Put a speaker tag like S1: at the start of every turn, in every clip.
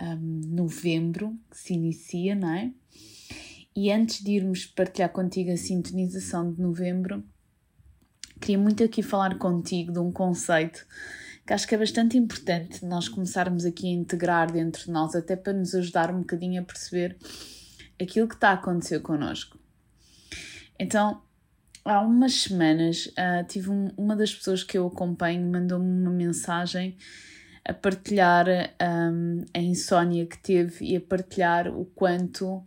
S1: um, novembro que se inicia, não é? E antes de irmos partilhar contigo a sintonização de novembro, queria muito aqui falar contigo de um conceito que acho que é bastante importante nós começarmos aqui a integrar dentro de nós, até para nos ajudar um bocadinho a perceber aquilo que está a acontecer connosco. Então, há umas semanas uh, tive um, uma das pessoas que eu acompanho mandou-me uma mensagem a partilhar um, a insónia que teve e a partilhar o quanto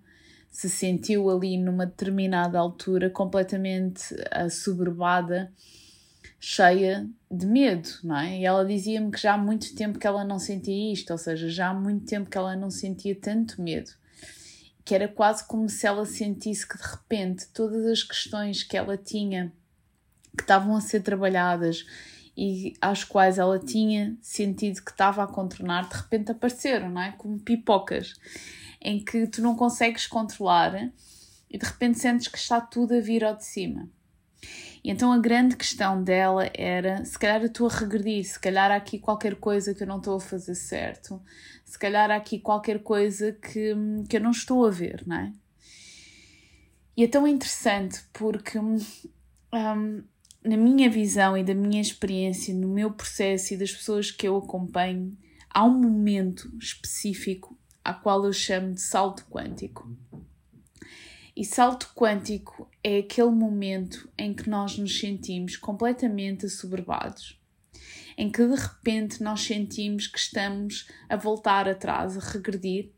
S1: se sentiu ali numa determinada altura completamente assoberbada, cheia de medo, não é? E ela dizia-me que já há muito tempo que ela não sentia isto, ou seja, já há muito tempo que ela não sentia tanto medo que era quase como se ela sentisse que de repente todas as questões que ela tinha que estavam a ser trabalhadas e às quais ela tinha sentido que estava a contornar, de repente apareceram, não é? Como pipocas, em que tu não consegues controlar e de repente sentes que está tudo a vir ao de cima. E então a grande questão dela era: se calhar eu estou a regredir, se calhar há aqui qualquer coisa que eu não estou a fazer certo, se calhar há aqui qualquer coisa que, que eu não estou a ver, não é? E é tão interessante porque, um, na minha visão e da minha experiência, no meu processo e das pessoas que eu acompanho, há um momento específico a qual eu chamo de salto quântico. E salto quântico é aquele momento em que nós nos sentimos completamente assoberbados, em que de repente nós sentimos que estamos a voltar atrás, a regredir,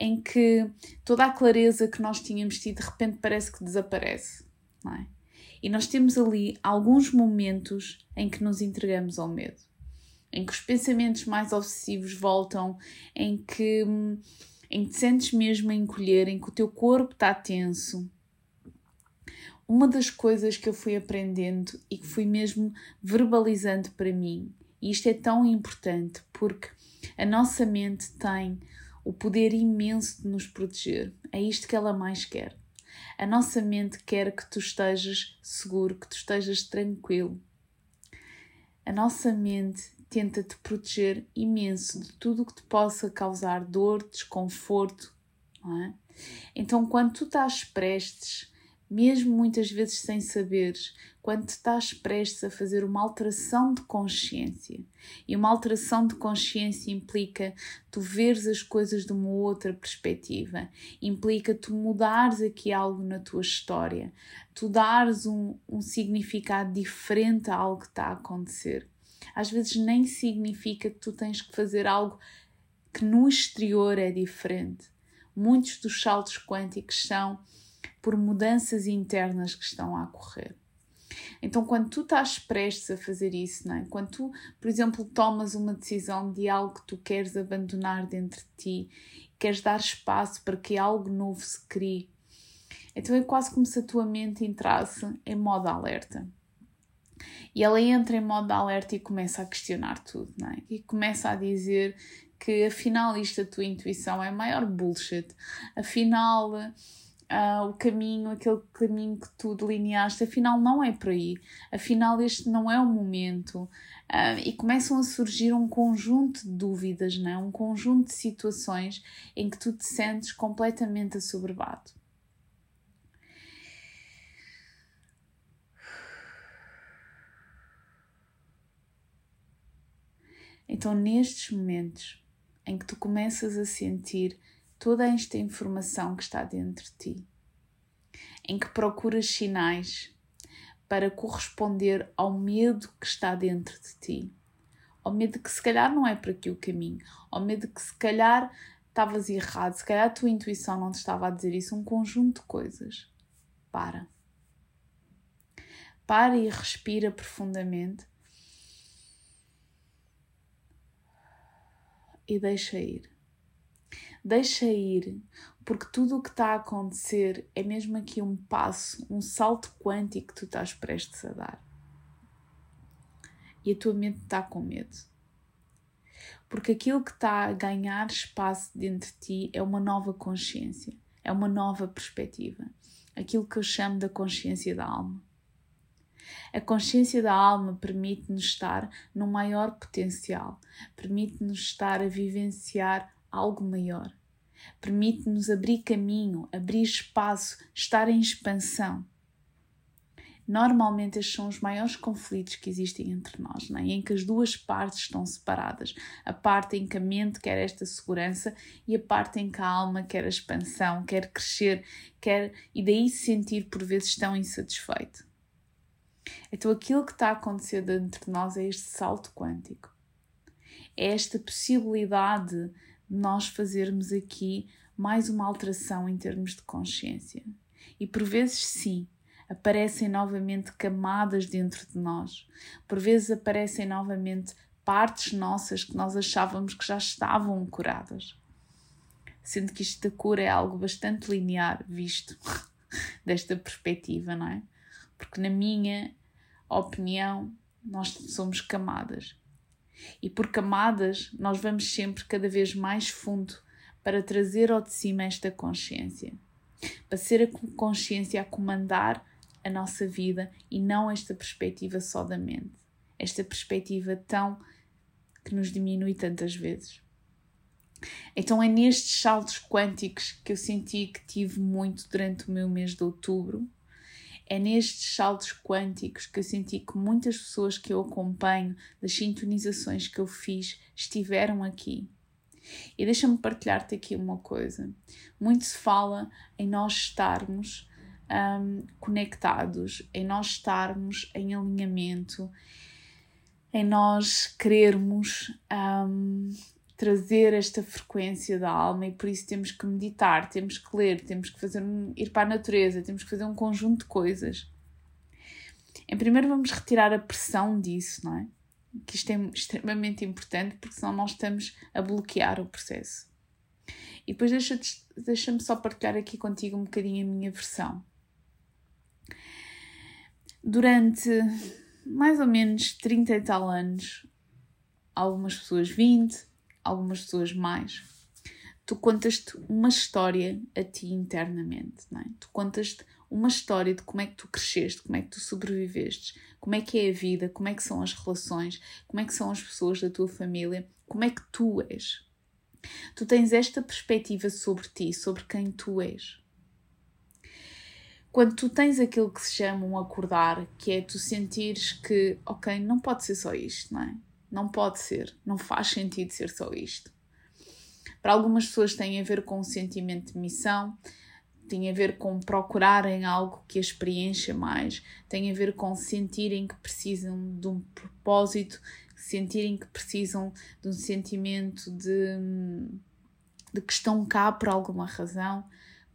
S1: em que toda a clareza que nós tínhamos tido de repente parece que desaparece, não é? E nós temos ali alguns momentos em que nos entregamos ao medo, em que os pensamentos mais obsessivos voltam, em que em que te sentes mesmo a encolher, em que o teu corpo está tenso. Uma das coisas que eu fui aprendendo e que fui mesmo verbalizando para mim, e isto é tão importante porque a nossa mente tem o poder imenso de nos proteger. É isto que ela mais quer. A nossa mente quer que tu estejas seguro, que tu estejas tranquilo. A nossa mente tenta te proteger imenso de tudo o que te possa causar dor, desconforto, é? Então, quando tu estás prestes, mesmo muitas vezes sem saberes, quando estás prestes a fazer uma alteração de consciência, e uma alteração de consciência implica tu veres as coisas de uma outra perspectiva, implica tu mudares aqui algo na tua história, tu dares um, um significado diferente a algo que está a acontecer às vezes nem significa que tu tens que fazer algo que no exterior é diferente. Muitos dos saltos quânticos são por mudanças internas que estão a ocorrer. Então, quando tu estás prestes a fazer isso, não é? quando tu, por exemplo, tomas uma decisão de algo que tu queres abandonar dentro de ti, queres dar espaço para que algo novo se crie, então é quase como se a tua mente entrasse em modo alerta. E ela entra em modo alerta e começa a questionar tudo, não é? E começa a dizer que afinal isto a tua intuição é maior bullshit, afinal uh, o caminho, aquele caminho que tu delineaste, afinal não é por aí, afinal este não é o momento. Uh, e começam a surgir um conjunto de dúvidas, não é? um conjunto de situações em que tu te sentes completamente assoberbado. Então, nestes momentos em que tu começas a sentir toda esta informação que está dentro de ti, em que procuras sinais para corresponder ao medo que está dentro de ti, ao medo que se calhar não é para aqui o caminho, ao medo que se calhar estavas errado, se calhar a tua intuição não te estava a dizer isso, um conjunto de coisas. Para. Para e respira profundamente e deixa ir. Deixa ir, porque tudo o que está a acontecer é mesmo aqui um passo, um salto quântico que tu estás prestes a dar. E a tua mente está com medo. Porque aquilo que está a ganhar espaço dentro de ti é uma nova consciência, é uma nova perspectiva. Aquilo que eu chamo da consciência da alma. A consciência da alma permite-nos estar no maior potencial, permite-nos estar a vivenciar algo maior, permite-nos abrir caminho, abrir espaço, estar em expansão. Normalmente estes são os maiores conflitos que existem entre nós, é? em que as duas partes estão separadas. A parte em que a mente quer esta segurança e a parte em que a alma quer a expansão, quer crescer, quer e daí se sentir por vezes tão insatisfeito. Então aquilo que está a acontecer dentro de nós é este salto quântico. É esta possibilidade de nós fazermos aqui mais uma alteração em termos de consciência. E por vezes sim, aparecem novamente camadas dentro de nós. Por vezes aparecem novamente partes nossas que nós achávamos que já estavam curadas. Sendo que isto da cura é algo bastante linear, visto desta perspectiva, não é? Porque na minha opinião, nós somos camadas. E por camadas, nós vamos sempre cada vez mais fundo para trazer ao de cima esta consciência. Para ser a consciência a comandar a nossa vida e não esta perspectiva só da mente. Esta perspectiva tão que nos diminui tantas vezes. Então é nestes saltos quânticos que eu senti que tive muito durante o meu mês de outubro é nestes saltos quânticos que eu senti que muitas pessoas que eu acompanho, das sintonizações que eu fiz, estiveram aqui. E deixa-me partilhar-te aqui uma coisa. Muito se fala em nós estarmos um, conectados, em nós estarmos em alinhamento, em nós querermos um, trazer esta frequência da alma e por isso temos que meditar, temos que ler, temos que fazer ir para a natureza, temos que fazer um conjunto de coisas. Em primeiro vamos retirar a pressão disso, não é? Que isto é extremamente importante porque senão nós estamos a bloquear o processo. E depois deixa-me deixa só partilhar aqui contigo um bocadinho a minha versão. Durante mais ou menos 30 e tal anos, algumas pessoas 20, algumas pessoas mais, tu contas-te uma história a ti internamente, não é? Tu contas-te uma história de como é que tu cresceste, como é que tu sobreviveste, como é que é a vida, como é que são as relações, como é que são as pessoas da tua família, como é que tu és. Tu tens esta perspectiva sobre ti, sobre quem tu és. Quando tu tens aquilo que se chama um acordar, que é tu sentires que, ok, não pode ser só isto, não é? Não pode ser, não faz sentido ser só isto. Para algumas pessoas tem a ver com um sentimento de missão, tem a ver com procurarem algo que as preencha mais, tem a ver com sentirem que precisam de um propósito, sentirem que precisam de um sentimento de, de que estão cá por alguma razão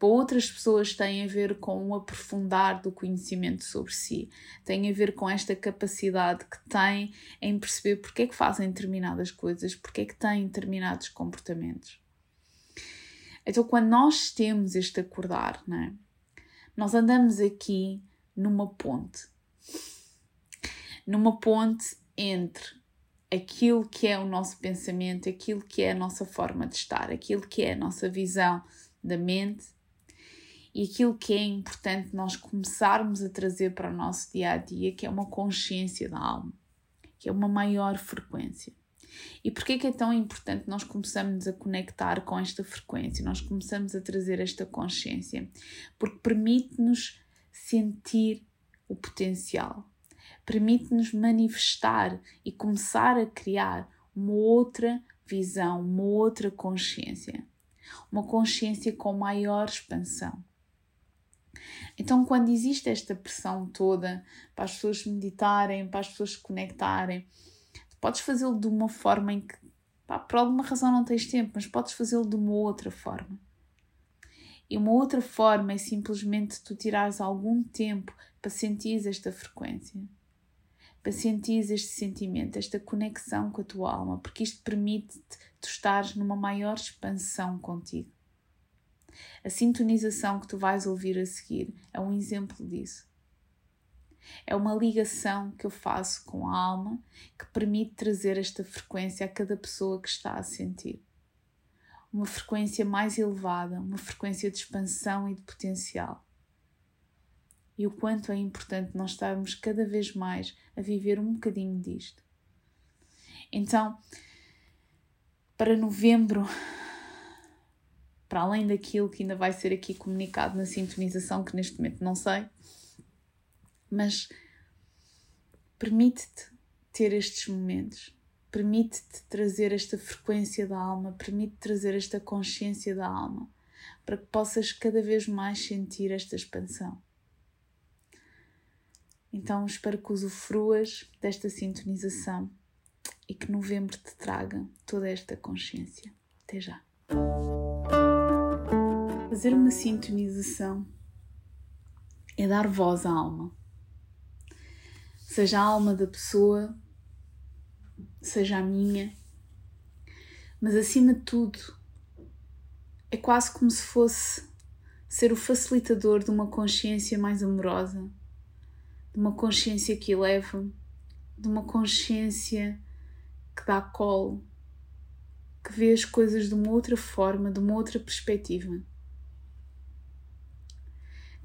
S1: para outras pessoas tem a ver com o aprofundar do conhecimento sobre si, tem a ver com esta capacidade que têm em perceber porque é que fazem determinadas coisas, porque é que têm determinados comportamentos. Então, quando nós temos este acordar, é? nós andamos aqui numa ponte numa ponte entre aquilo que é o nosso pensamento, aquilo que é a nossa forma de estar, aquilo que é a nossa visão da mente e aquilo que é importante nós começarmos a trazer para o nosso dia a dia, que é uma consciência da alma, que é uma maior frequência. E é que é tão importante nós começarmos a conectar com esta frequência, nós começamos a trazer esta consciência? Porque permite-nos sentir o potencial, permite-nos manifestar e começar a criar uma outra visão, uma outra consciência, uma consciência com maior expansão. Então, quando existe esta pressão toda para as pessoas meditarem, para as pessoas se conectarem, podes fazê-lo de uma forma em que, pá, por alguma razão não tens tempo, mas podes fazê-lo de uma outra forma. E uma outra forma é simplesmente tu tirares algum tempo para sentir esta frequência. para sentir este sentimento, esta conexão com a tua alma, porque isto permite-te tu estares numa maior expansão contigo. A sintonização que tu vais ouvir a seguir é um exemplo disso. É uma ligação que eu faço com a alma que permite trazer esta frequência a cada pessoa que está a sentir. Uma frequência mais elevada, uma frequência de expansão e de potencial. E o quanto é importante nós estarmos cada vez mais a viver um bocadinho disto. Então, para novembro, para além daquilo que ainda vai ser aqui comunicado na sintonização, que neste momento não sei, mas permite-te ter estes momentos, permite-te trazer esta frequência da alma, permite trazer esta consciência da alma, para que possas cada vez mais sentir esta expansão. Então espero que usufruas desta sintonização e que novembro te traga toda esta consciência. Até já. Fazer uma sintonização é dar voz à alma. Seja a alma da pessoa, seja a minha, mas acima de tudo, é quase como se fosse ser o facilitador de uma consciência mais amorosa, de uma consciência que eleva, de uma consciência que dá colo, que vê as coisas de uma outra forma, de uma outra perspectiva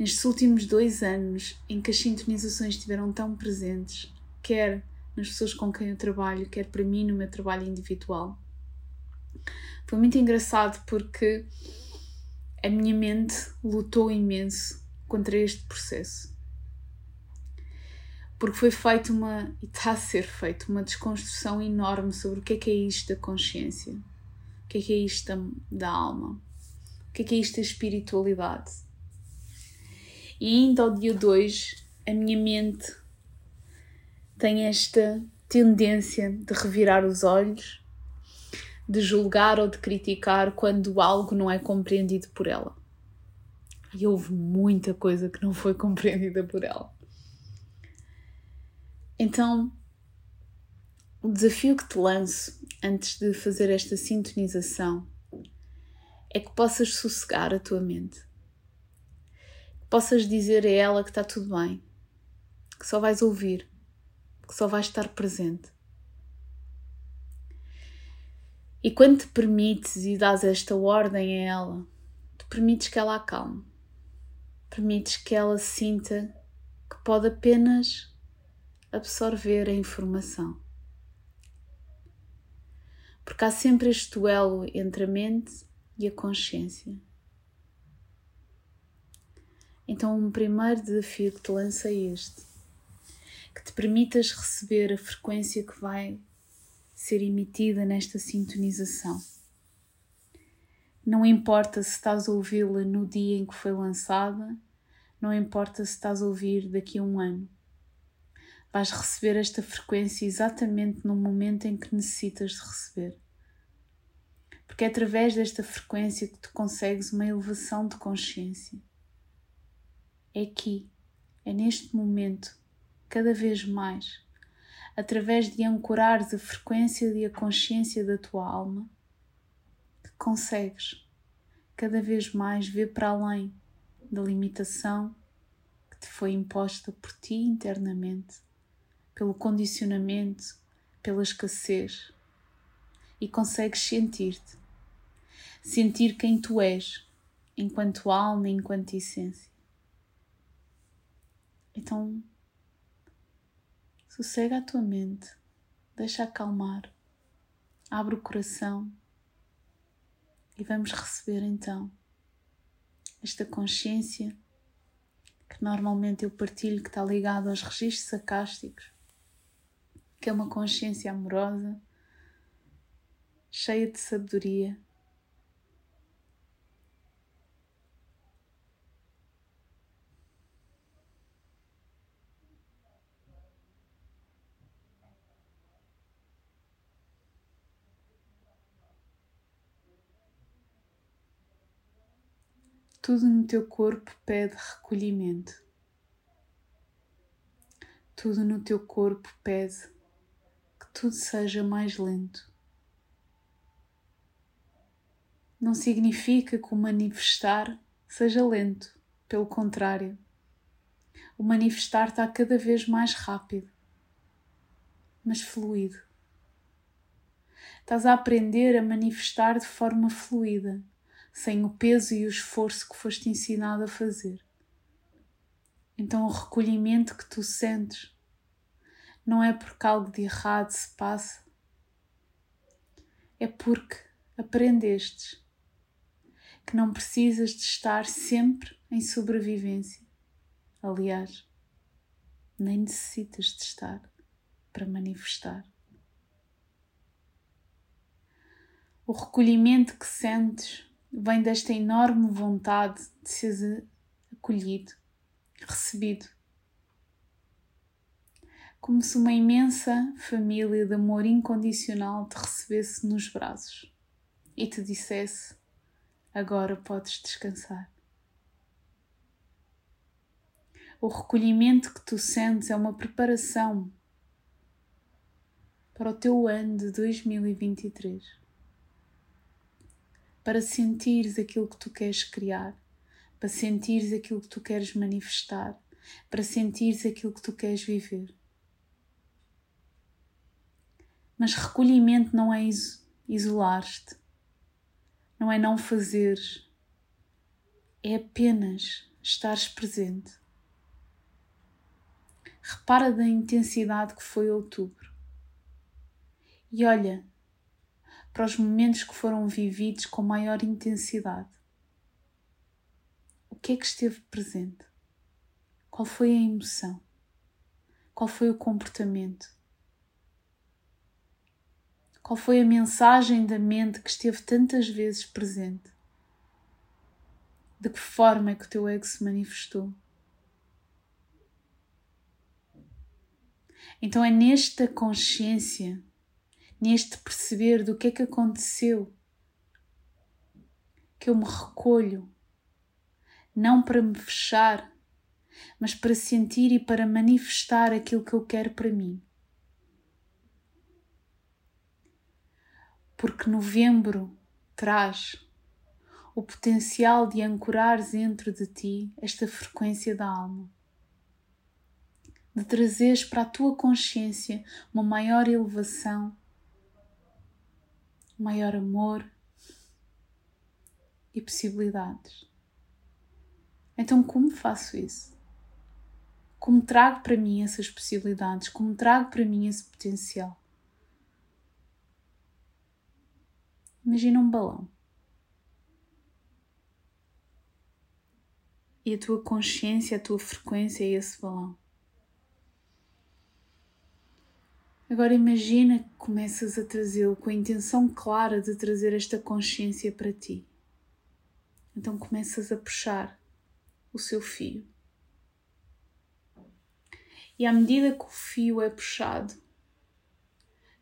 S1: nestes últimos dois anos em que as sintonizações estiveram tão presentes, quer nas pessoas com quem eu trabalho, quer para mim no meu trabalho individual. Foi muito engraçado porque a minha mente lutou imenso contra este processo. Porque foi feita uma, e está a ser feita, uma desconstrução enorme sobre o que é que é isto da consciência, o que é que é isto da, da alma, o que é que é isto da espiritualidade e ainda ao dia 2, a minha mente tem esta tendência de revirar os olhos, de julgar ou de criticar quando algo não é compreendido por ela. E houve muita coisa que não foi compreendida por ela. Então, o desafio que te lanço antes de fazer esta sintonização é que possas sossegar a tua mente possas dizer a ela que está tudo bem, que só vais ouvir, que só vais estar presente. E quando te permites e dás esta ordem a ela, tu permites que ela acalme, permites que ela sinta que pode apenas absorver a informação. Porque há sempre este duelo entre a mente e a consciência. Então, um primeiro desafio que te lança é este: que te permitas receber a frequência que vai ser emitida nesta sintonização. Não importa se estás a ouvi-la no dia em que foi lançada, não importa se estás a ouvir daqui a um ano. Vais receber esta frequência exatamente no momento em que necessitas de receber. Porque é através desta frequência que tu consegues uma elevação de consciência é aqui, é neste momento, cada vez mais, através de ancorares a frequência e a consciência da tua alma, que consegues cada vez mais ver para além da limitação que te foi imposta por ti internamente, pelo condicionamento, pela escassez, e consegues sentir-te, sentir quem tu és, enquanto alma, enquanto essência. Então, sossega a tua mente, deixa acalmar, abre o coração e vamos receber então esta consciência que normalmente eu partilho que está ligado aos registros acásticos, que é uma consciência amorosa, cheia de sabedoria tudo no teu corpo pede recolhimento. tudo no teu corpo pede, que tudo seja mais lento. Não significa que o manifestar seja lento, pelo contrário. O manifestar está cada vez mais rápido, mas fluido. Estás a aprender a manifestar de forma fluida, sem o peso e o esforço que foste ensinado a fazer. Então, o recolhimento que tu sentes não é porque algo de errado se passa, é porque aprendestes que não precisas de estar sempre em sobrevivência. Aliás, nem necessitas de estar para manifestar. O recolhimento que sentes vem desta enorme vontade de ser acolhido, recebido. Como se uma imensa família de amor incondicional te recebesse nos braços e te dissesse: Agora podes descansar. O recolhimento que tu sentes é uma preparação para o teu ano de 2023. Para sentires aquilo que tu queres criar, para sentires aquilo que tu queres manifestar, para sentires aquilo que tu queres viver. Mas recolhimento não é isolar-te, não é não fazeres, é apenas estares presente. Repara da intensidade que foi outubro. E olha para os momentos que foram vividos com maior intensidade. O que é que esteve presente? Qual foi a emoção? Qual foi o comportamento? Qual foi a mensagem da mente que esteve tantas vezes presente? De que forma é que o teu ego se manifestou? Então é nesta consciência, neste perceber do que é que aconteceu, que eu me recolho, não para me fechar, mas para sentir e para manifestar aquilo que eu quero para mim. porque novembro traz o potencial de ancorares dentro de ti esta frequência da alma, de trazeres para a tua consciência uma maior elevação, maior amor e possibilidades. Então, como faço isso? Como trago para mim essas possibilidades? Como trago para mim esse potencial? Imagina um balão. E a tua consciência, a tua frequência é esse balão. Agora imagina que começas a trazê-lo com a intenção clara de trazer esta consciência para ti. Então começas a puxar o seu fio. E à medida que o fio é puxado,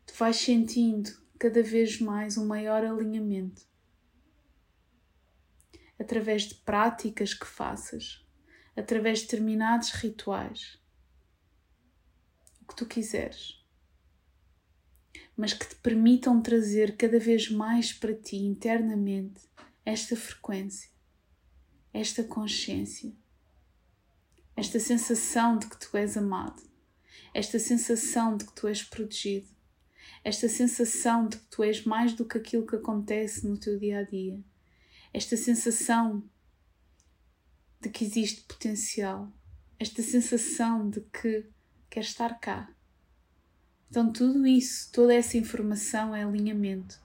S1: tu vais sentindo cada vez mais um maior alinhamento. Através de práticas que faças, através de determinados rituais, o que tu quiseres, mas que te permitam trazer cada vez mais para ti internamente esta frequência, esta consciência, esta sensação de que tu és amado, esta sensação de que tu és protegido, esta sensação de que tu és mais do que aquilo que acontece no teu dia a dia, esta sensação de que existe potencial, esta sensação de que queres estar cá. Então, tudo isso, toda essa informação é alinhamento.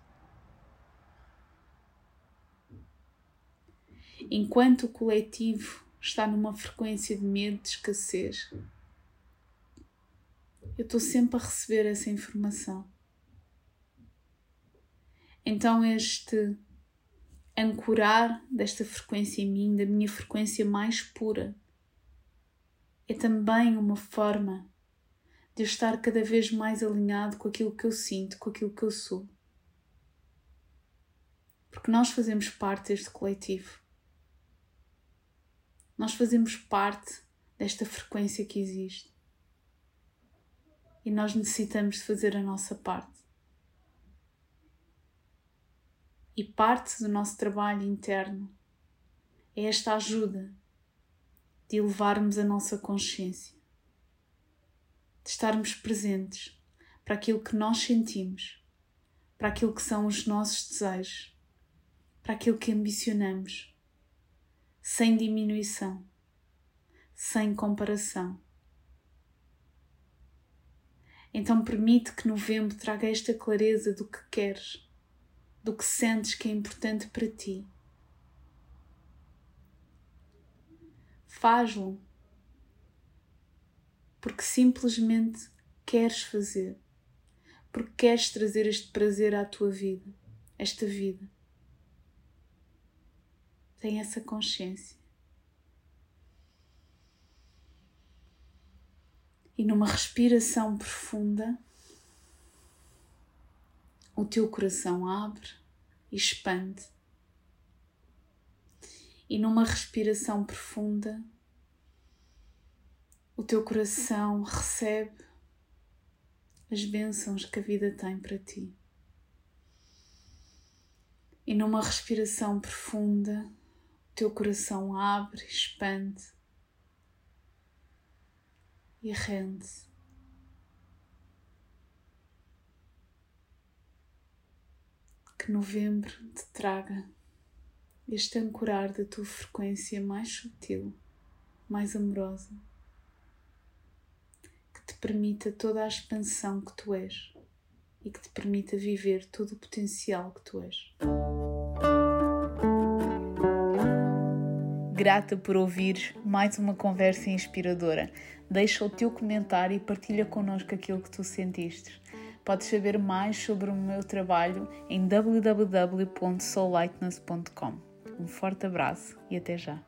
S1: Enquanto o coletivo está numa frequência de medo, de escassez, eu estou sempre a receber essa informação. Então, este ancorar desta frequência em mim, da minha frequência mais pura, é também uma forma de estar cada vez mais alinhado com aquilo que eu sinto, com aquilo que eu sou. Porque nós fazemos parte deste coletivo. Nós fazemos parte desta frequência que existe. E nós necessitamos de fazer a nossa parte. E parte do nosso trabalho interno é esta ajuda de elevarmos a nossa consciência, de estarmos presentes para aquilo que nós sentimos, para aquilo que são os nossos desejos, para aquilo que ambicionamos, sem diminuição, sem comparação. Então permite que novembro traga esta clareza do que queres do que sentes que é importante para ti. Faz-lo porque simplesmente queres fazer, porque queres trazer este prazer à tua vida, esta vida. Tem essa consciência. E numa respiração profunda, o teu coração abre e expande. E numa respiração profunda, o teu coração recebe as bênçãos que a vida tem para ti. E numa respiração profunda, o teu coração abre, expande e rende. que novembro te traga este ancorar da tua frequência mais sutil, mais amorosa, permita toda a expansão que tu és e que te permita viver todo o potencial que tu és. Grata por ouvir mais uma conversa inspiradora. Deixa o teu comentário e partilha connosco aquilo que tu sentiste. Podes saber mais sobre o meu trabalho em www.soullightness.com. Um forte abraço e até já!